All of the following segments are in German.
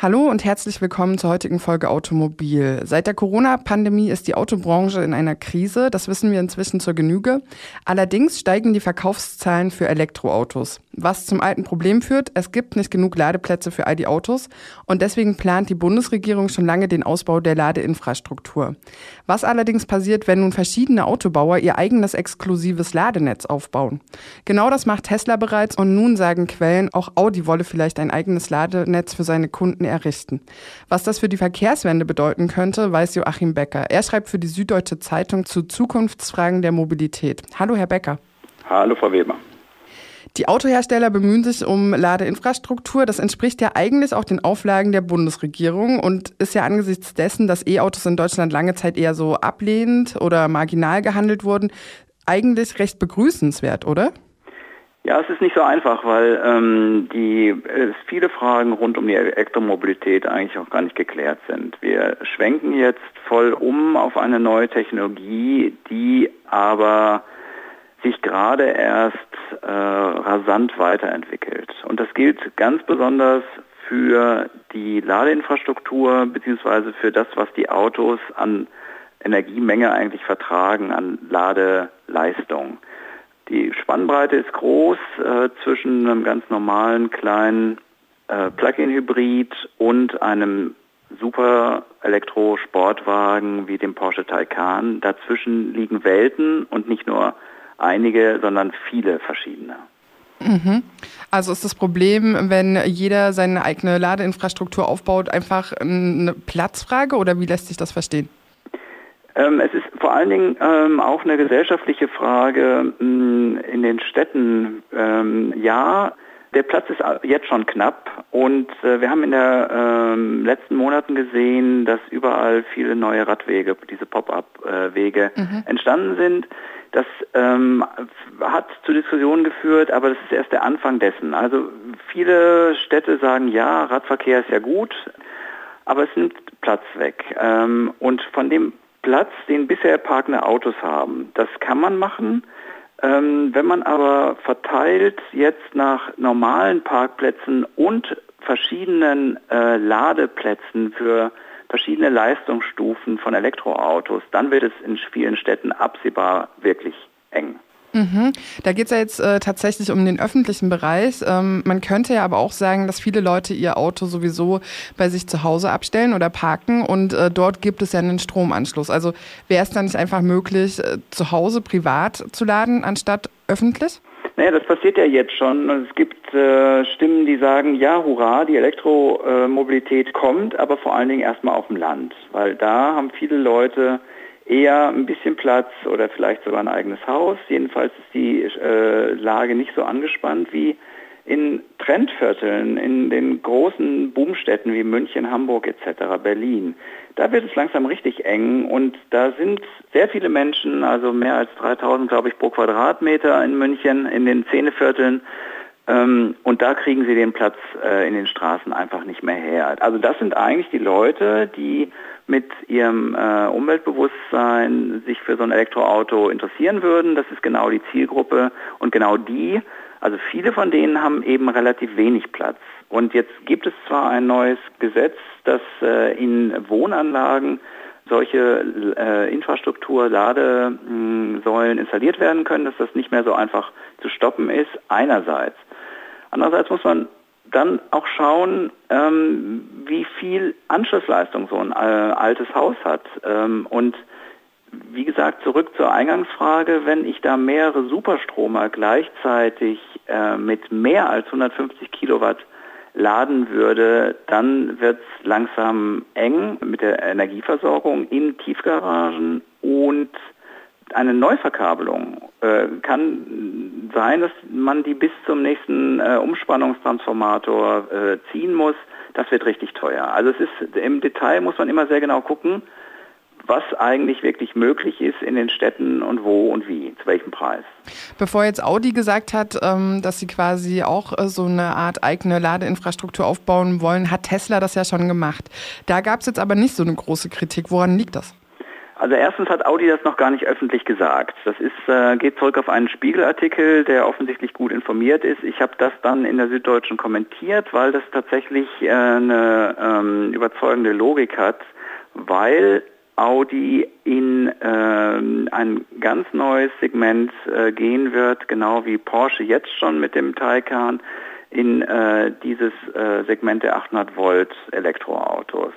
Hallo und herzlich willkommen zur heutigen Folge Automobil. Seit der Corona-Pandemie ist die Autobranche in einer Krise, das wissen wir inzwischen zur Genüge. Allerdings steigen die Verkaufszahlen für Elektroautos. Was zum alten Problem führt, es gibt nicht genug Ladeplätze für all die Autos und deswegen plant die Bundesregierung schon lange den Ausbau der Ladeinfrastruktur. Was allerdings passiert, wenn nun verschiedene Autobauer ihr eigenes exklusives Ladenetz aufbauen? Genau das macht Tesla bereits und nun sagen Quellen, auch Audi wolle vielleicht ein eigenes Ladenetz für seine Kunden errichten. Was das für die Verkehrswende bedeuten könnte, weiß Joachim Becker. Er schreibt für die Süddeutsche Zeitung zu Zukunftsfragen der Mobilität. Hallo, Herr Becker. Hallo, Frau Weber. Die Autohersteller bemühen sich um Ladeinfrastruktur. Das entspricht ja eigentlich auch den Auflagen der Bundesregierung und ist ja angesichts dessen, dass E-Autos in Deutschland lange Zeit eher so ablehnend oder marginal gehandelt wurden, eigentlich recht begrüßenswert, oder? Ja, es ist nicht so einfach, weil ähm, die, es viele Fragen rund um die Elektromobilität eigentlich auch gar nicht geklärt sind. Wir schwenken jetzt voll um auf eine neue Technologie, die aber sich gerade erst äh, rasant weiterentwickelt. Und das gilt ganz besonders für die Ladeinfrastruktur beziehungsweise für das, was die Autos an Energiemenge eigentlich vertragen, an Ladeleistung. Die Spannbreite ist groß äh, zwischen einem ganz normalen kleinen äh, Plug-in-Hybrid und einem super Elektro-Sportwagen wie dem Porsche Taycan. Dazwischen liegen Welten und nicht nur einige, sondern viele verschiedene. Mhm. Also ist das Problem, wenn jeder seine eigene Ladeinfrastruktur aufbaut, einfach eine Platzfrage oder wie lässt sich das verstehen? Ähm, es ist vor allen Dingen ähm, auch eine gesellschaftliche Frage mm, in den Städten. Ähm, ja, der Platz ist jetzt schon knapp und äh, wir haben in den letzten Monaten gesehen, dass überall viele neue Radwege, diese Pop-up-Wege mhm. entstanden sind. Das ähm, hat zu Diskussionen geführt, aber das ist erst der Anfang dessen. Also viele Städte sagen, ja, Radverkehr ist ja gut, aber es nimmt Platz weg. Ähm, und von dem Platz, den bisher parkende Autos haben. Das kann man machen. Ähm, wenn man aber verteilt jetzt nach normalen Parkplätzen und verschiedenen äh, Ladeplätzen für verschiedene Leistungsstufen von Elektroautos, dann wird es in vielen Städten absehbar wirklich eng. Mhm. Da geht es ja jetzt äh, tatsächlich um den öffentlichen Bereich. Ähm, man könnte ja aber auch sagen, dass viele Leute ihr Auto sowieso bei sich zu Hause abstellen oder parken und äh, dort gibt es ja einen Stromanschluss. Also wäre es dann nicht einfach möglich, äh, zu Hause privat zu laden, anstatt öffentlich? Naja, das passiert ja jetzt schon. Es gibt äh, Stimmen, die sagen, ja, hurra, die Elektromobilität kommt, aber vor allen Dingen erstmal auf dem Land, weil da haben viele Leute eher ein bisschen Platz oder vielleicht sogar ein eigenes Haus. Jedenfalls ist die äh, Lage nicht so angespannt wie in Trendvierteln, in den großen Boomstädten wie München, Hamburg etc., Berlin. Da wird es langsam richtig eng und da sind sehr viele Menschen, also mehr als 3000, glaube ich, pro Quadratmeter in München, in den Szenevierteln. Ähm, und da kriegen sie den Platz äh, in den Straßen einfach nicht mehr her. Also das sind eigentlich die Leute, die mit ihrem äh, Umweltbewusstsein sich für so ein Elektroauto interessieren würden. Das ist genau die Zielgruppe und genau die, also viele von denen haben eben relativ wenig Platz. Und jetzt gibt es zwar ein neues Gesetz, dass äh, in Wohnanlagen solche äh, Infrastruktur, Ladesäulen installiert werden können, dass das nicht mehr so einfach zu stoppen ist, einerseits. Andererseits muss man dann auch schauen, ähm, wie viel Anschlussleistung so ein äh, altes Haus hat. Ähm, und wie gesagt, zurück zur Eingangsfrage, wenn ich da mehrere Superstromer gleichzeitig äh, mit mehr als 150 Kilowatt laden würde, dann wird es langsam eng mit der Energieversorgung in Tiefgaragen und eine Neuverkabelung äh, kann sein, dass man die bis zum nächsten äh, Umspannungstransformator äh, ziehen muss. Das wird richtig teuer. Also es ist im Detail muss man immer sehr genau gucken, was eigentlich wirklich möglich ist in den Städten und wo und wie, zu welchem Preis. Bevor jetzt Audi gesagt hat, ähm, dass sie quasi auch äh, so eine Art eigene Ladeinfrastruktur aufbauen wollen, hat Tesla das ja schon gemacht. Da gab es jetzt aber nicht so eine große Kritik. Woran liegt das? Also erstens hat Audi das noch gar nicht öffentlich gesagt. Das ist, äh, geht zurück auf einen Spiegelartikel, der offensichtlich gut informiert ist. Ich habe das dann in der Süddeutschen kommentiert, weil das tatsächlich äh, eine ähm, überzeugende Logik hat, weil Audi in äh, ein ganz neues Segment äh, gehen wird, genau wie Porsche jetzt schon mit dem Taycan in äh, dieses äh, Segment der 800 Volt Elektroautos.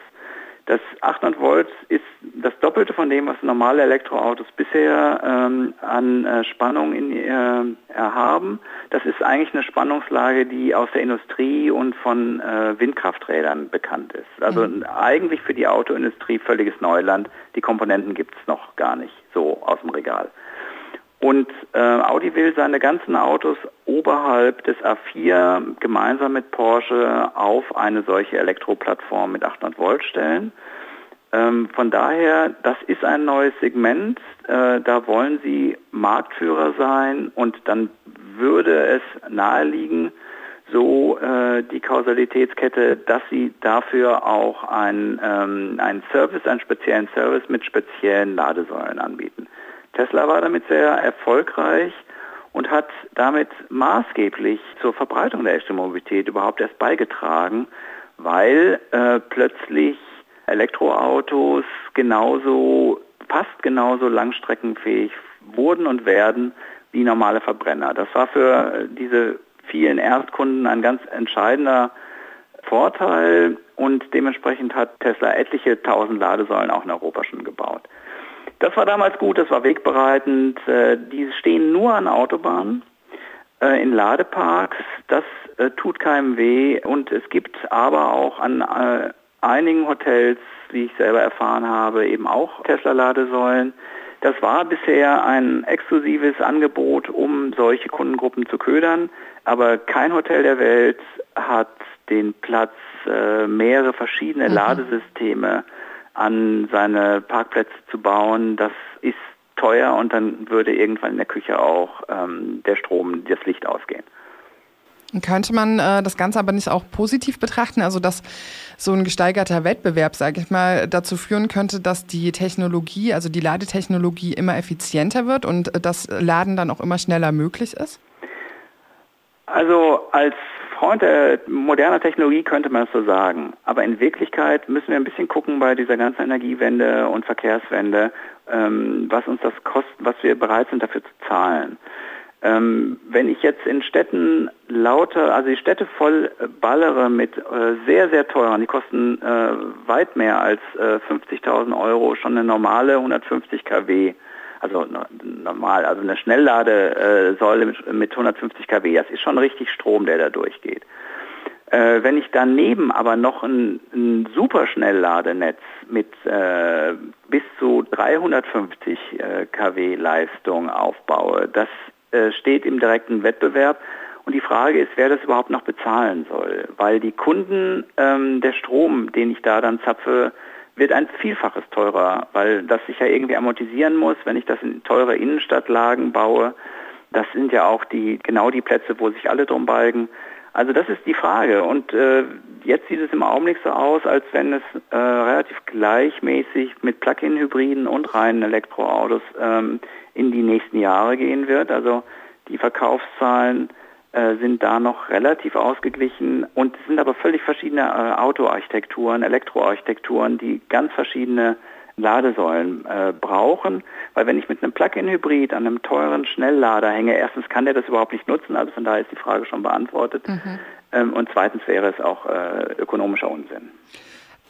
Das 800 Volt ist das Doppelte von dem, was normale Elektroautos bisher ähm, an äh, Spannung in, äh, haben. Das ist eigentlich eine Spannungslage, die aus der Industrie und von äh, Windkrafträdern bekannt ist. Also mhm. eigentlich für die Autoindustrie völliges Neuland. Die Komponenten gibt es noch gar nicht so aus dem Regal. Und äh, Audi will seine ganzen Autos oberhalb des A4 gemeinsam mit Porsche auf eine solche Elektroplattform mit 800 Volt stellen. Ähm, von daher, das ist ein neues Segment. Äh, da wollen sie Marktführer sein und dann würde es naheliegen, so äh, die Kausalitätskette, dass sie dafür auch ein, ähm, einen Service, einen speziellen Service mit speziellen Ladesäulen anbieten. Tesla war damit sehr erfolgreich und hat damit maßgeblich zur Verbreitung der Elektromobilität überhaupt erst beigetragen, weil äh, plötzlich Elektroautos genauso, fast genauso langstreckenfähig wurden und werden wie normale Verbrenner. Das war für diese vielen Erstkunden ein ganz entscheidender Vorteil und dementsprechend hat Tesla etliche tausend Ladesäulen auch in Europa schon gebaut. Das war damals gut, das war wegbereitend. Äh, die stehen nur an Autobahnen, äh, in Ladeparks. Das äh, tut keinem weh. Und es gibt aber auch an einigen Hotels, wie ich selber erfahren habe, eben auch Tesla-Ladesäulen. Das war bisher ein exklusives Angebot, um solche Kundengruppen zu ködern, aber kein Hotel der Welt hat den Platz, mehrere verschiedene mhm. An seine Parkplätze zu bauen, das ist teuer und dann würde irgendwann in der Küche auch ähm, der Strom, das Licht ausgehen. Könnte man äh, das Ganze aber nicht auch positiv betrachten, also dass so ein gesteigerter Wettbewerb, sage ich mal, dazu führen könnte, dass die Technologie, also die Ladetechnologie immer effizienter wird und das Laden dann auch immer schneller möglich ist? Also als Freund der moderner Technologie könnte man es so sagen. Aber in Wirklichkeit müssen wir ein bisschen gucken bei dieser ganzen Energiewende und Verkehrswende, ähm, was uns das kostet, was wir bereit sind dafür zu zahlen. Ähm, wenn ich jetzt in Städten lauter, also die Städte voll ballere mit äh, sehr, sehr teuren, die kosten äh, weit mehr als äh, 50.000 Euro, schon eine normale 150 kW also normal, also eine Schnellladesäule mit, mit 150 kW, das ist schon richtig Strom, der da durchgeht. Äh, wenn ich daneben aber noch ein, ein Superschnellladenetz mit äh, bis zu 350 äh, kW Leistung aufbaue, das äh, steht im direkten Wettbewerb. Und die Frage ist, wer das überhaupt noch bezahlen soll. Weil die Kunden, ähm, der Strom, den ich da dann zapfe, wird ein Vielfaches teurer, weil das sich ja irgendwie amortisieren muss, wenn ich das in teure Innenstadtlagen baue. Das sind ja auch die genau die Plätze, wo sich alle drum balgen. Also das ist die Frage. Und äh, jetzt sieht es im Augenblick so aus, als wenn es äh, relativ gleichmäßig mit Plug-in-Hybriden und reinen Elektroautos ähm, in die nächsten Jahre gehen wird. Also die Verkaufszahlen sind da noch relativ ausgeglichen und es sind aber völlig verschiedene äh, Autoarchitekturen, Elektroarchitekturen, die ganz verschiedene Ladesäulen äh, brauchen, weil wenn ich mit einem Plug-in-Hybrid an einem teuren Schnelllader hänge, erstens kann der das überhaupt nicht nutzen, also von daher ist die Frage schon beantwortet, mhm. ähm, und zweitens wäre es auch äh, ökonomischer Unsinn.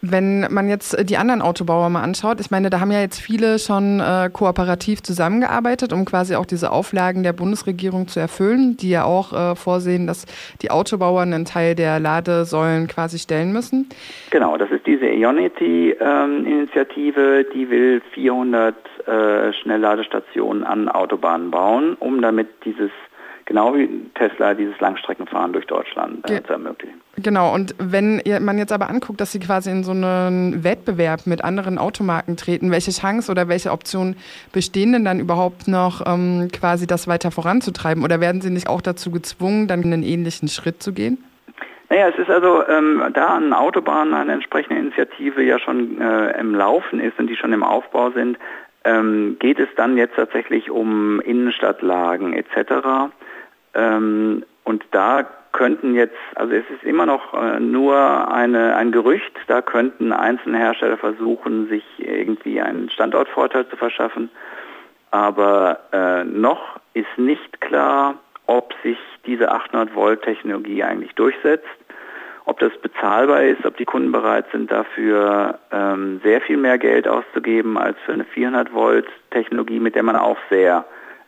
Wenn man jetzt die anderen Autobauer mal anschaut, ich meine, da haben ja jetzt viele schon äh, kooperativ zusammengearbeitet, um quasi auch diese Auflagen der Bundesregierung zu erfüllen, die ja auch äh, vorsehen, dass die Autobauer einen Teil der Ladesäulen quasi stellen müssen. Genau, das ist diese Ionity-Initiative, ähm, die will 400 äh, Schnellladestationen an Autobahnen bauen, um damit dieses genau wie Tesla dieses Langstreckenfahren durch Deutschland äh, zu ermöglichen. Genau, und wenn man jetzt aber anguckt, dass Sie quasi in so einen Wettbewerb mit anderen Automarken treten, welche Chance oder welche Optionen bestehen denn dann überhaupt noch, ähm, quasi das weiter voranzutreiben? Oder werden Sie nicht auch dazu gezwungen, dann einen ähnlichen Schritt zu gehen? Naja, es ist also, ähm, da an Autobahnen eine entsprechende Initiative ja schon äh, im Laufen ist und die schon im Aufbau sind, ähm, geht es dann jetzt tatsächlich um Innenstadtlagen etc. Ähm, und da könnten jetzt, also es ist immer noch äh, nur eine, ein Gerücht, da könnten einzelne Hersteller versuchen, sich irgendwie einen Standortvorteil zu verschaffen. Aber äh, noch ist nicht klar, ob sich diese 800 Volt Technologie eigentlich durchsetzt, ob das bezahlbar ist, ob die Kunden bereit sind, dafür ähm, sehr viel mehr Geld auszugeben als für eine 400 Volt Technologie, mit der man auch sehr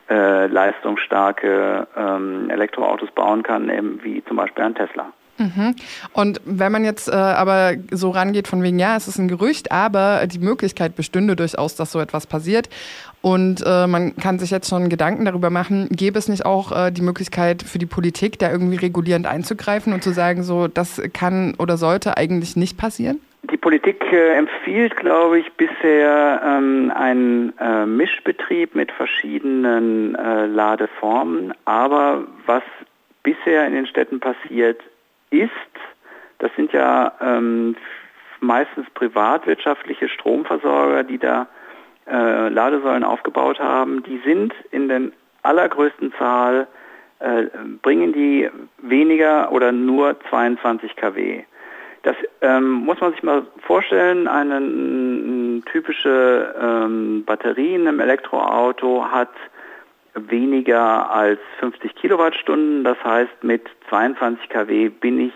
äh, leistungsstarke ähm, Elektroautos bauen kann, eben wie zum Beispiel ein Tesla. Mhm. Und wenn man jetzt äh, aber so rangeht von wegen, ja, es ist ein Gerücht, aber die Möglichkeit bestünde durchaus, dass so etwas passiert. Und äh, man kann sich jetzt schon Gedanken darüber machen, gäbe es nicht auch äh, die Möglichkeit für die Politik, da irgendwie regulierend einzugreifen und zu sagen, so, das kann oder sollte eigentlich nicht passieren? Die Politik äh, empfiehlt, glaube ich, bisher ähm, einen äh, Mischbetrieb mit verschiedenen äh, Ladeformen. Aber was bisher in den Städten passiert ist, das sind ja ähm, meistens privatwirtschaftliche Stromversorger, die da äh, Ladesäulen aufgebaut haben, die sind in den allergrößten Zahl, äh, bringen die weniger oder nur 22 kW. Das ähm, muss man sich mal vorstellen, eine, eine typische ähm, Batterie in einem Elektroauto hat weniger als 50 Kilowattstunden. Das heißt, mit 22 kW bin ich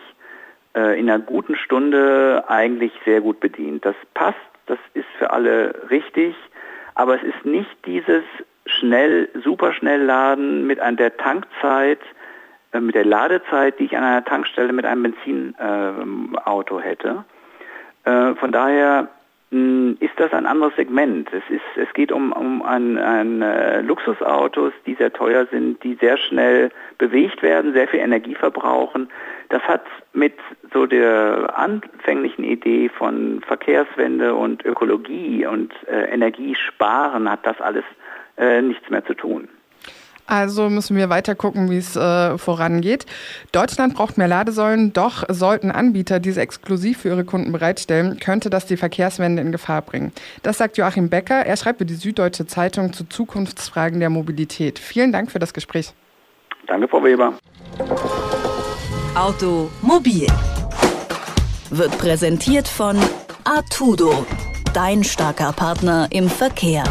äh, in einer guten Stunde eigentlich sehr gut bedient. Das passt, das ist für alle richtig, aber es ist nicht dieses schnell, superschnell Laden mit an der Tankzeit, mit der Ladezeit, die ich an einer Tankstelle mit einem Benzinauto äh, hätte. Äh, von daher mh, ist das ein anderes Segment. Es, ist, es geht um, um ein, ein äh, Luxusautos, die sehr teuer sind, die sehr schnell bewegt werden, sehr viel Energie verbrauchen. Das hat mit so der anfänglichen Idee von Verkehrswende und Ökologie und äh, Energiesparen hat das alles äh, nichts mehr zu tun. Also müssen wir weiter gucken, wie es äh, vorangeht. Deutschland braucht mehr Ladesäulen, doch sollten Anbieter diese exklusiv für ihre Kunden bereitstellen, könnte das die Verkehrswende in Gefahr bringen. Das sagt Joachim Becker. Er schreibt für die Süddeutsche Zeitung zu Zukunftsfragen der Mobilität. Vielen Dank für das Gespräch. Danke, Frau Weber. Automobil wird präsentiert von Artudo, dein starker Partner im Verkehr.